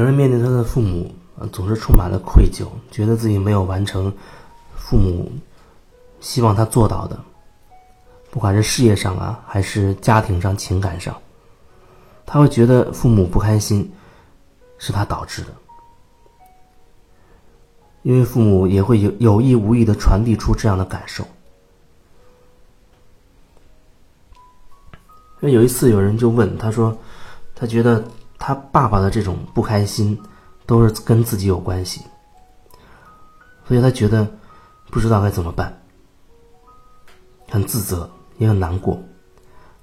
有人面对他的父母，总是充满了愧疚，觉得自己没有完成父母希望他做到的，不管是事业上啊，还是家庭上、情感上，他会觉得父母不开心是他导致的，因为父母也会有有意无意的传递出这样的感受。那有一次，有人就问他说：“他觉得他爸爸的这种不开心，都是跟自己有关系，所以他觉得不知道该怎么办，很自责，也很难过，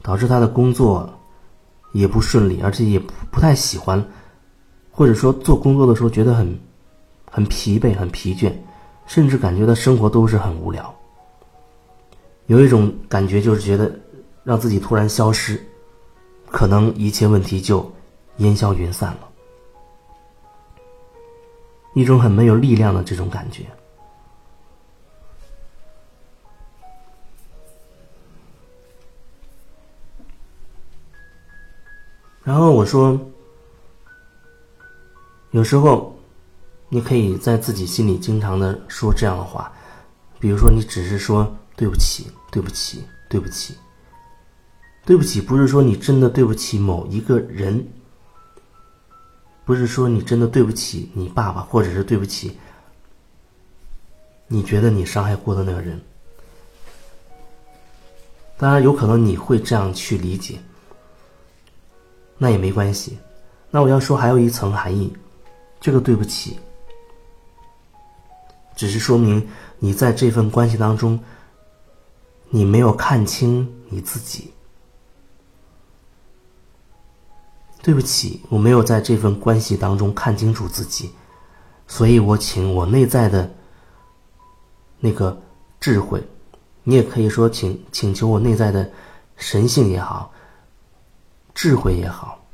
导致他的工作也不顺利，而且也不不太喜欢，或者说做工作的时候觉得很很疲惫、很疲倦，甚至感觉到生活都是很无聊。有一种感觉就是觉得。”让自己突然消失，可能一切问题就烟消云散了。一种很没有力量的这种感觉。然后我说，有时候你可以在自己心里经常的说这样的话，比如说你只是说对不起，对不起，对不起。对不起，不是说你真的对不起某一个人，不是说你真的对不起你爸爸，或者是对不起你觉得你伤害过的那个人。当然，有可能你会这样去理解，那也没关系。那我要说，还有一层含义，这个对不起，只是说明你在这份关系当中，你没有看清你自己。对不起，我没有在这份关系当中看清楚自己，所以我请我内在的那个智慧，你也可以说请请求我内在的神性也好，智慧也好，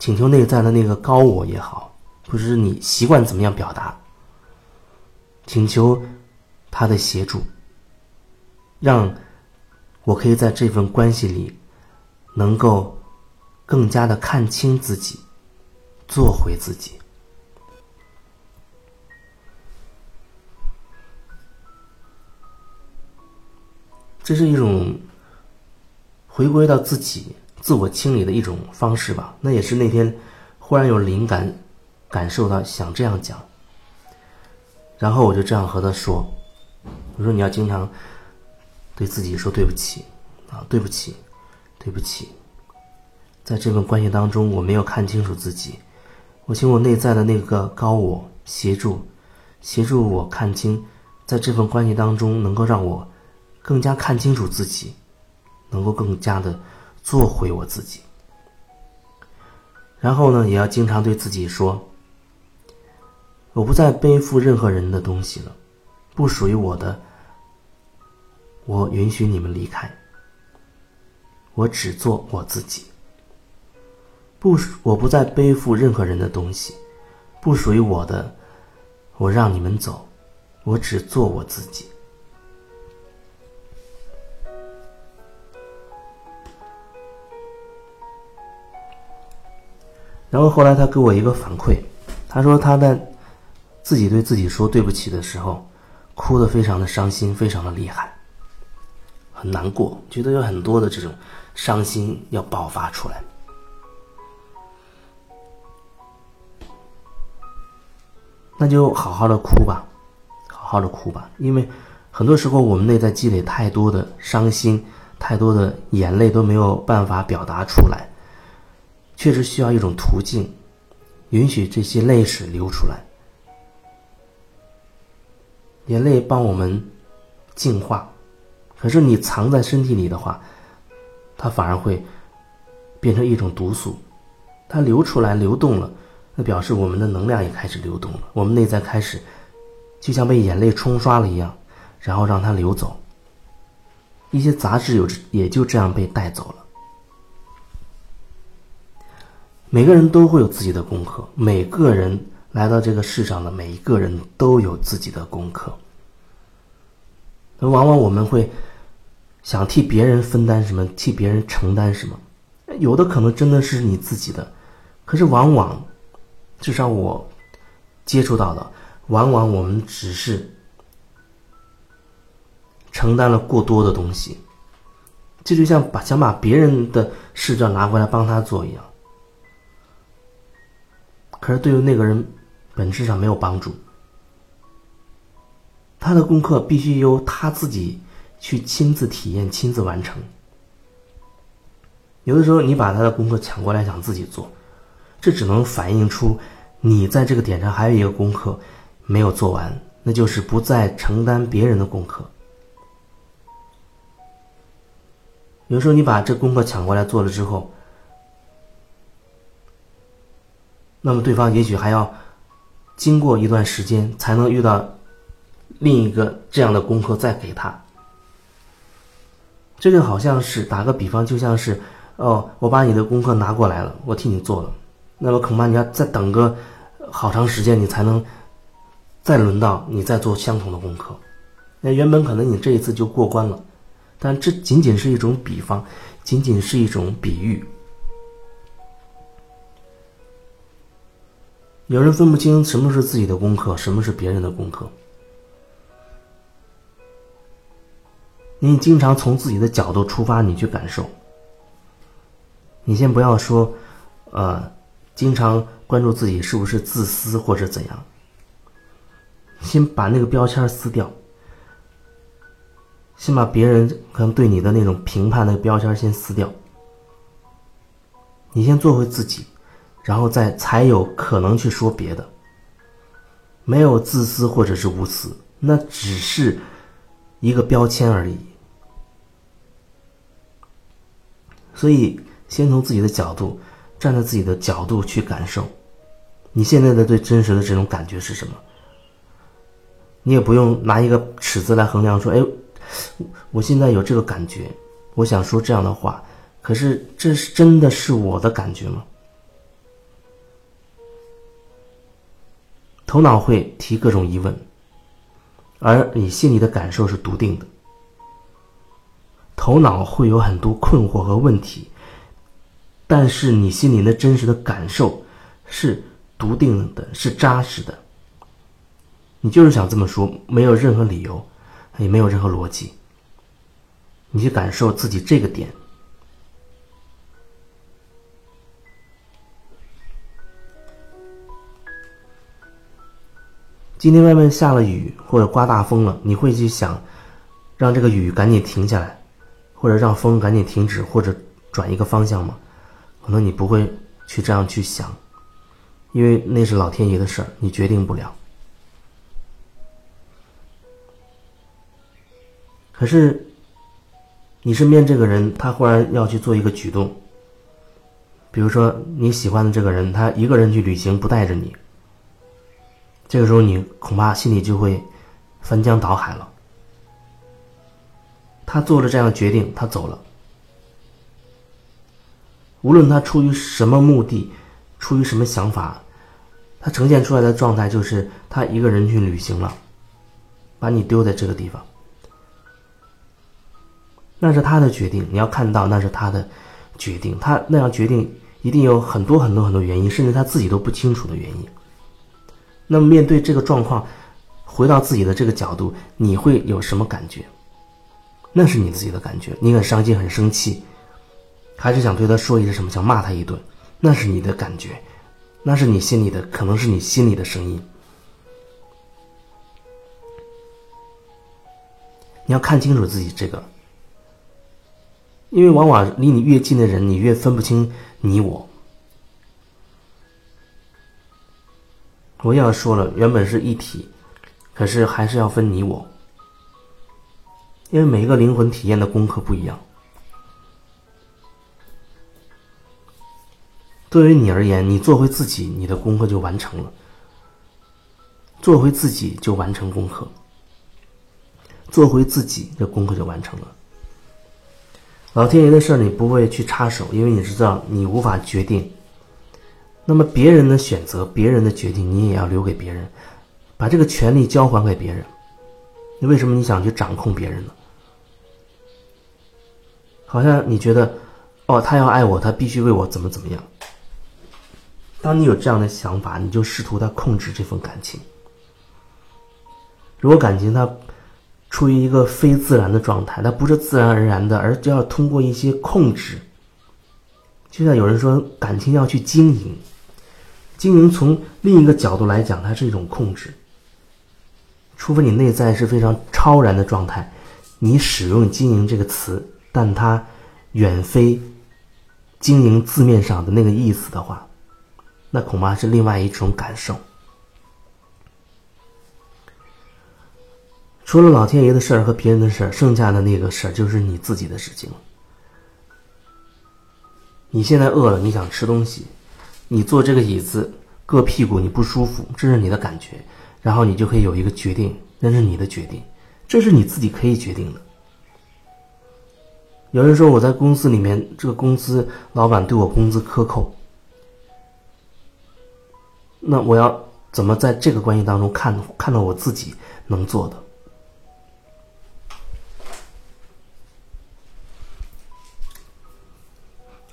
请求内在的那个高我也好，不是你习惯怎么样表达，请求他的协助，让我可以在这份关系里。能够更加的看清自己，做回自己，这是一种回归到自己、自我清理的一种方式吧。那也是那天忽然有灵感，感受到想这样讲，然后我就这样和他说：“我说你要经常对自己说对不起啊，对不起。”对不起，在这份关系当中，我没有看清楚自己。我请我内在的那个高我协助，协助我看清，在这份关系当中，能够让我更加看清楚自己，能够更加的做回我自己。然后呢，也要经常对自己说：我不再背负任何人的东西了，不属于我的，我允许你们离开。我只做我自己，不，我不再背负任何人的东西，不属于我的，我让你们走，我只做我自己。然后后来他给我一个反馈，他说他在自己对自己说对不起的时候，哭得非常的伤心，非常的厉害，很难过，觉得有很多的这种。伤心要爆发出来，那就好好的哭吧，好好的哭吧。因为很多时候我们内在积累太多的伤心，太多的眼泪都没有办法表达出来，确实需要一种途径，允许这些泪水流出来。眼泪帮我们净化，可是你藏在身体里的话。它反而会变成一种毒素，它流出来、流动了，那表示我们的能量也开始流动了，我们内在开始就像被眼泪冲刷了一样，然后让它流走，一些杂质有也就这样被带走了。每个人都会有自己的功课，每个人来到这个世上的每一个人都有自己的功课，那往往我们会。想替别人分担什么，替别人承担什么，有的可能真的是你自己的可是往往，至少我接触到的，往往我们只是承担了过多的东西，这就像把想把别人的试卷拿过来帮他做一样，可是对于那个人本质上没有帮助。他的功课必须由他自己去亲自体验、亲自完成。有的时候，你把他的功课抢过来想自己做，这只能反映出你在这个点上还有一个功课没有做完，那就是不再承担别人的功课。有时候，你把这功课抢过来做了之后，那么对方也许还要经过一段时间才能遇到另一个这样的功课再给他。这就好像是打个比方，就像是。哦，我把你的功课拿过来了，我替你做了，那么恐怕你要再等个好长时间，你才能再轮到你再做相同的功课。那原本可能你这一次就过关了，但这仅仅是一种比方，仅仅是一种比喻。有人分不清什么是自己的功课，什么是别人的功课。你经常从自己的角度出发，你去感受。你先不要说，呃，经常关注自己是不是自私或者怎样。先把那个标签撕掉，先把别人可能对你的那种评判的标签先撕掉。你先做回自己，然后再才有可能去说别的。没有自私或者是无私，那只是一个标签而已。所以。先从自己的角度，站在自己的角度去感受，你现在的最真实的这种感觉是什么？你也不用拿一个尺子来衡量，说，哎，我现在有这个感觉，我想说这样的话，可是这是真的是我的感觉吗？头脑会提各种疑问，而你心里的感受是笃定的。头脑会有很多困惑和问题。但是你心里的真实的感受是笃定的，是扎实的。你就是想这么说，没有任何理由，也没有任何逻辑。你去感受自己这个点。今天外面下了雨或者刮大风了，你会去想让这个雨赶紧停下来，或者让风赶紧停止，或者转一个方向吗？可能你不会去这样去想，因为那是老天爷的事儿，你决定不了。可是，你身边这个人他忽然要去做一个举动，比如说你喜欢的这个人，他一个人去旅行不带着你，这个时候你恐怕心里就会翻江倒海了。他做了这样决定，他走了。无论他出于什么目的，出于什么想法，他呈现出来的状态就是他一个人去旅行了，把你丢在这个地方，那是他的决定。你要看到那是他的决定，他那样决定一定有很多很多很多原因，甚至他自己都不清楚的原因。那么面对这个状况，回到自己的这个角度，你会有什么感觉？那是你自己的感觉，你很伤心，很生气。还是想对他说一些什么，想骂他一顿，那是你的感觉，那是你心里的，可能是你心里的声音。你要看清楚自己这个，因为往往离你越近的人，你越分不清你我。我要说了，原本是一体，可是还是要分你我，因为每一个灵魂体验的功课不一样。对于你而言，你做回自己，你的功课就完成了。做回自己就完成功课，做回自己，这功课就完成了。老天爷的事儿你不会去插手，因为你知道你无法决定。那么别人的选择，别人的决定，你也要留给别人，把这个权利交还给别人。你为什么你想去掌控别人呢？好像你觉得，哦，他要爱我，他必须为我怎么怎么样。当你有这样的想法，你就试图在控制这份感情。如果感情它处于一个非自然的状态，它不是自然而然的，而就要通过一些控制。就像有人说，感情要去经营，经营从另一个角度来讲，它是一种控制。除非你内在是非常超然的状态，你使用“经营”这个词，但它远非经营字面上的那个意思的话，那恐怕是另外一种感受。除了老天爷的事儿和别人的事儿，剩下的那个事儿就是你自己的事情。你现在饿了，你想吃东西，你坐这个椅子硌屁股，你不舒服，这是你的感觉，然后你就可以有一个决定，那是你的决定，这是你自己可以决定的。有人说我在公司里面，这个公司老板对我工资克扣，那我要怎么在这个关系当中看看到我自己能做的？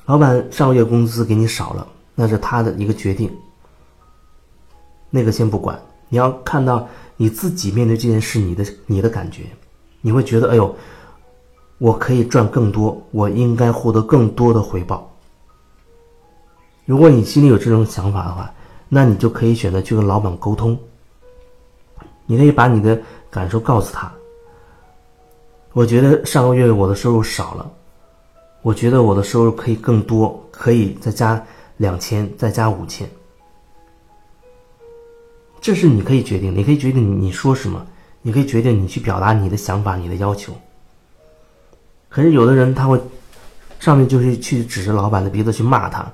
老板上个月工资给你少了，那是他的一个决定。那个先不管，你要看到你自己面对这件事，你的你的感觉，你会觉得，哎呦，我可以赚更多，我应该获得更多的回报。如果你心里有这种想法的话，那你就可以选择去跟老板沟通。你可以把你的感受告诉他。我觉得上个月我的收入少了。我觉得我的收入可以更多，可以再加两千，再加五千。这是你可以决定，你可以决定你说什么，你可以决定你去表达你的想法、你的要求。可是有的人他会上面就是去指着老板的鼻子去骂他，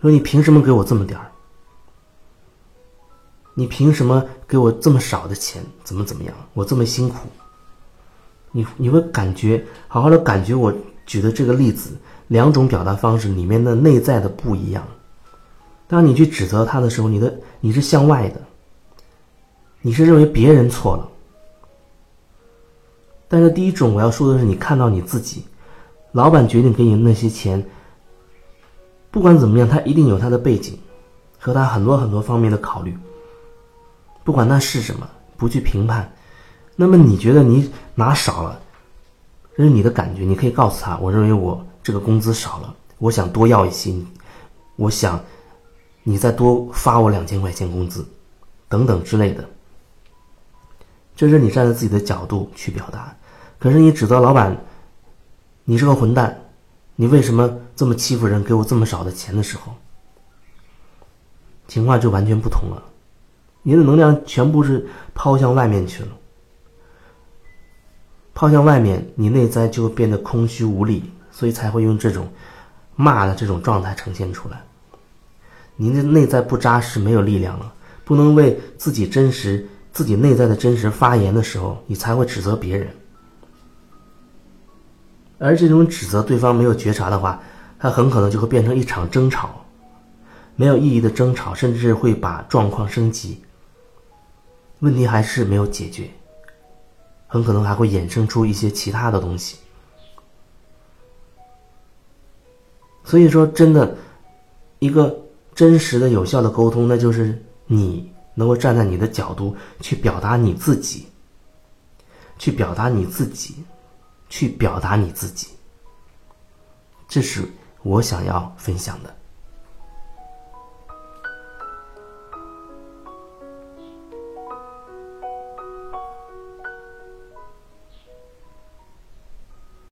说你凭什么给我这么点儿？你凭什么给我这么少的钱？怎么怎么样？我这么辛苦，你你会感觉好好的感觉我。举的这个例子，两种表达方式里面的内在的不一样。当你去指责他的时候，你的你是向外的，你是认为别人错了。但是第一种我要说的是，你看到你自己，老板决定给你那些钱，不管怎么样，他一定有他的背景，和他很多很多方面的考虑。不管那是什么，不去评判。那么你觉得你拿少了？这是你的感觉，你可以告诉他，我认为我这个工资少了，我想多要一些，我想你再多发我两千块钱工资，等等之类的。这是你站在自己的角度去表达。可是你指责老板，你是个混蛋，你为什么这么欺负人，给我这么少的钱的时候，情况就完全不同了，您的能量全部是抛向外面去了。抛向外面，你内在就变得空虚无力，所以才会用这种骂的这种状态呈现出来。您的内在不扎实，没有力量了，不能为自己真实、自己内在的真实发言的时候，你才会指责别人。而这种指责对方没有觉察的话，他很可能就会变成一场争吵，没有意义的争吵，甚至会把状况升级。问题还是没有解决。很可能还会衍生出一些其他的东西，所以说，真的，一个真实的、有效的沟通，那就是你能够站在你的角度去表达你自己，去表达你自己，去表达你自己，这是我想要分享的。